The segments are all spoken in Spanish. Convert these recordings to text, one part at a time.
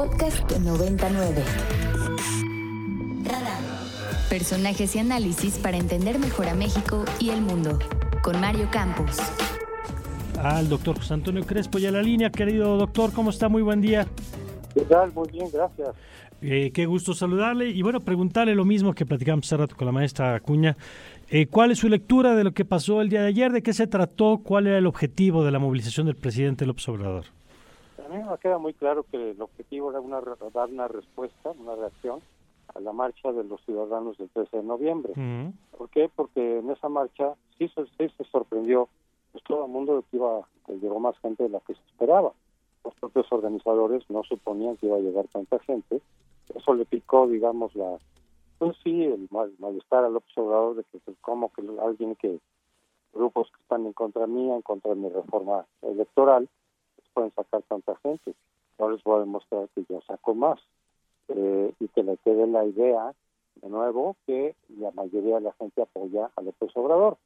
Podcast 99. Personajes y análisis para entender mejor a México y el mundo. Con Mario Campos. Al doctor José Antonio Crespo y a la línea, querido doctor, ¿cómo está? Muy buen día. ¿Qué tal? Muy bien, gracias. Eh, qué gusto saludarle y bueno, preguntarle lo mismo que platicamos hace rato con la maestra Acuña. Eh, ¿Cuál es su lectura de lo que pasó el día de ayer? ¿De qué se trató? ¿Cuál era el objetivo de la movilización del presidente López Obrador? Mí me queda muy claro que el objetivo era una, dar una respuesta, una reacción a la marcha de los ciudadanos del 13 de noviembre. ¿Por qué? Porque en esa marcha sí, sí se sorprendió pues, todo el mundo de que iba, que llegó más gente de la que se esperaba. Los propios organizadores no suponían que iba a llegar tanta gente. Eso le picó, digamos, la pues sí, el malestar al observador de que pues, como que alguien que grupos que están en contra mía, en contra de mi reforma electoral, pueden sacar tanta gente. No les voy a demostrar que yo saco más. Eh, y que le quede la idea, de nuevo, que la mayoría de la gente apoya a López Obrador,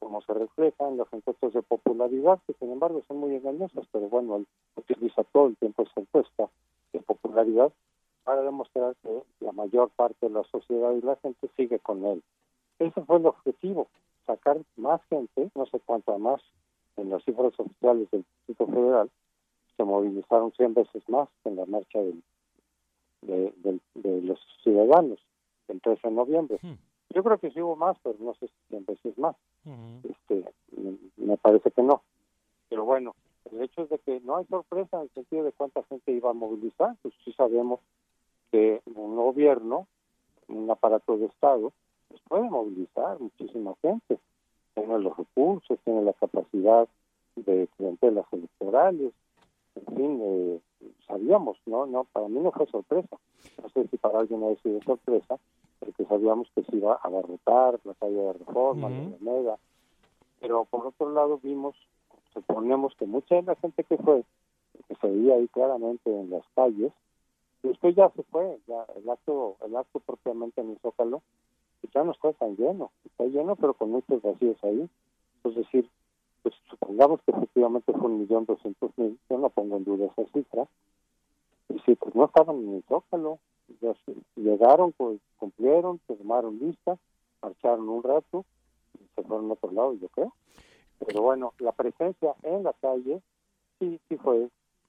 como se refleja en los encuestas de popularidad, que sin embargo son muy engañosas, pero bueno, él utiliza todo el tiempo esa encuesta de popularidad para demostrar que la mayor parte de la sociedad y la gente sigue con él. Ese fue el objetivo, sacar más gente, no sé cuánto más, en las cifras oficiales del Distrito Federal, se movilizaron 100 veces más en la marcha del, de, los ciudadanos el 13 de noviembre. Yo creo que sí hubo más, pero no sé si 100 veces más. Este me, parece que no. Pero bueno, el hecho es de que no hay sorpresa en el sentido de cuánta gente iba a movilizar, pues sí sabemos que un gobierno, un aparato de Estado, pues puede movilizar muchísima gente. Tiene los recursos, tiene la capacidad de clientelas electorales, en fin, eh, sabíamos, ¿no? no Para mí no fue sorpresa. No sé si para alguien ha sido sorpresa, porque sabíamos que se iba a abarrotar la calle de Reforma, la Alameda. Pero por otro lado vimos, suponemos que mucha de la gente que fue, que se veía ahí claramente en las calles, después ya se fue, ya el acto, el acto propiamente en el Zócalo, pues ya no está tan lleno, está lleno pero con muchos vacíos ahí, es decir, pues supongamos que efectivamente fue un millón doscientos mil, yo no pongo en duda esa cifra, y si pues no estaban en el Zócalo, ya llegaron, pues cumplieron, se tomaron lista, marcharon un rato y se fueron a otro lado, yo creo. Pero bueno, la presencia en la calle sí, sí fue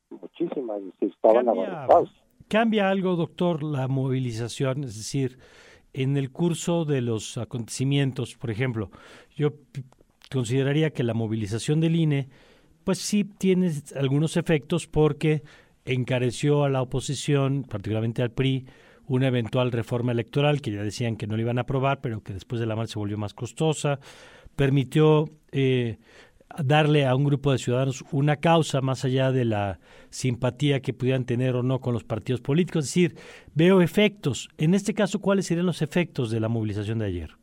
muchísima, sí estaban avanzados. ¿Cambia algo, doctor, la movilización? Es decir, en el curso de los acontecimientos, por ejemplo, yo consideraría que la movilización del INE, pues sí tiene algunos efectos porque encareció a la oposición, particularmente al PRI, una eventual reforma electoral que ya decían que no le iban a aprobar, pero que después de la marcha se volvió más costosa, permitió eh, darle a un grupo de ciudadanos una causa más allá de la simpatía que pudieran tener o no con los partidos políticos. Es decir, veo efectos. En este caso, ¿cuáles serían los efectos de la movilización de ayer?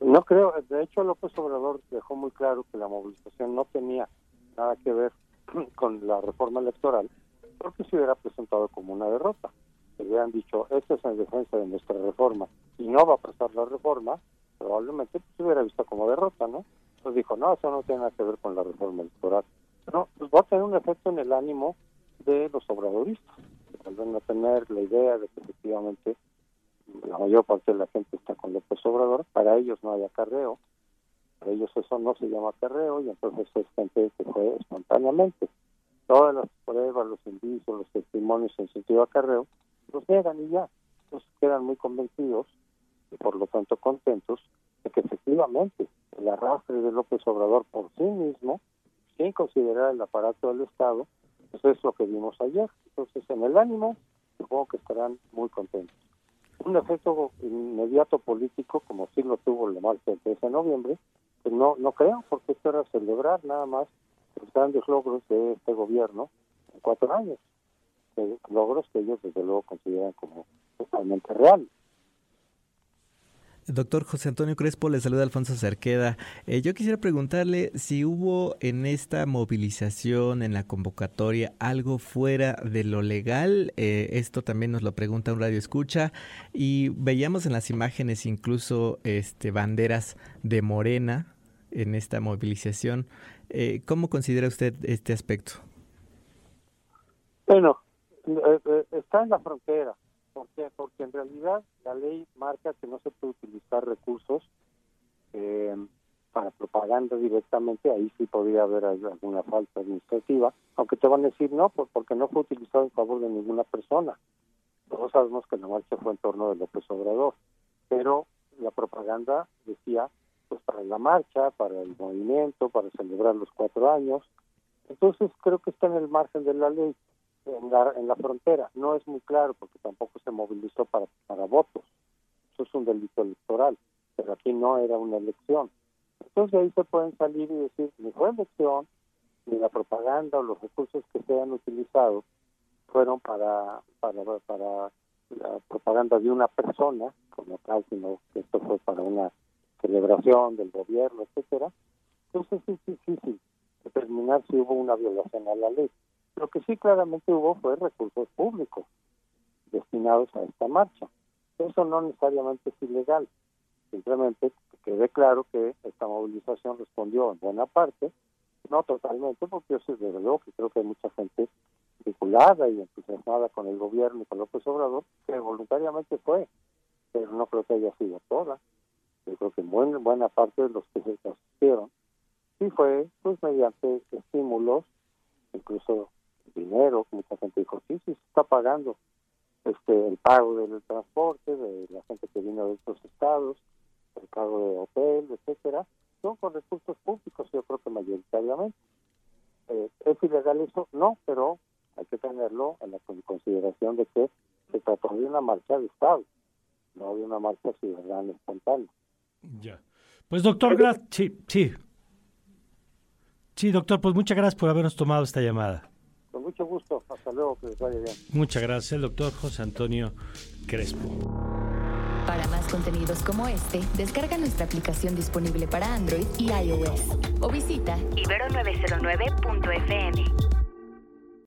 No creo. De hecho, López Obrador dejó muy claro que la movilización no tenía nada que ver con la reforma electoral, porque se hubiera presentado como una derrota. Se hubieran dicho, esto es en defensa de nuestra reforma y no va a pasar la reforma, probablemente se hubiera visto como derrota, ¿no? Dijo, no, eso no tiene nada que ver con la reforma electoral. No, pues va a tener un efecto en el ánimo de los obradoristas. Vuelven a tener la idea de que efectivamente la mayor parte de la gente está con López Obrador, para ellos no hay acarreo, para ellos eso no se llama acarreo y entonces es gente que fue espontáneamente. Todas las pruebas, los indicios, los testimonios en sentido acarreo, los niegan y ya. Entonces quedan muy convencidos y por lo tanto contentos de que efectivamente el arrastre de López Obrador por sí mismo, sin considerar el aparato del Estado, pues es lo que vimos ayer. Entonces, en el ánimo, supongo que estarán muy contentos. Un efecto inmediato político, como sí lo tuvo el marcha del 13 de noviembre, pues no, no creo, porque esto era celebrar nada más los grandes logros de este gobierno en cuatro años. Logros que ellos, desde luego, consideran como totalmente reales. Doctor José Antonio Crespo, le saluda Alfonso Cerqueda. Eh, yo quisiera preguntarle si hubo en esta movilización, en la convocatoria, algo fuera de lo legal. Eh, esto también nos lo pregunta un radio escucha. Y veíamos en las imágenes incluso este, banderas de Morena en esta movilización. Eh, ¿Cómo considera usted este aspecto? Bueno, está en la frontera. ¿Por Porque en realidad la ley marca que no se puede utilizar recursos eh, para propaganda directamente, ahí sí podría haber alguna falta administrativa, aunque te van a decir no, porque no fue utilizado en favor de ninguna persona. Todos sabemos que la marcha fue en torno de López Obrador, pero la propaganda decía, pues para la marcha, para el movimiento, para celebrar los cuatro años. Entonces creo que está en el margen de la ley en la, en la frontera. No es muy claro porque tampoco se movilizó para, para votos. Eso es un delito electoral, pero aquí no era una elección. Entonces ahí se pueden salir y decir, ni fue elección, ni la propaganda o los recursos que se han utilizado fueron para, para, para la propaganda de una persona, como tal, sino que esto fue para una celebración del gobierno, etcétera. Entonces es difícil determinar si hubo una violación a la ley. Lo que sí claramente hubo fue recursos públicos destinados a esta marcha. Eso no necesariamente es ilegal, simplemente que quede claro que esta movilización respondió en buena parte, no totalmente, porque yo soy de luego que creo que hay mucha gente vinculada y entusiasmada con el gobierno y con López Obrador, que voluntariamente fue, pero no creo que haya sido toda. Yo creo que buena, buena parte de los que se asistieron sí fue pues mediante estímulos, incluso dinero, mucha gente dijo, sí, sí, se está pagando este el pago del transporte, de la gente que vino de otros estados, el pago de hotel, etcétera, son con recursos públicos, yo creo que mayoritariamente. Eh, ¿Es ilegal eso? No, pero hay que tenerlo en la consideración de que se trató de una marcha de Estado, no de una marcha ciudadana espontánea. Ya. Pues doctor, sí, sí. Sí, doctor, pues muchas gracias por habernos tomado esta llamada. Mucho gusto. Hasta luego, que les vaya bien. Muchas gracias, el doctor José Antonio Crespo. Para más contenidos como este, descarga nuestra aplicación disponible para Android y iOS o visita ibero909.fm.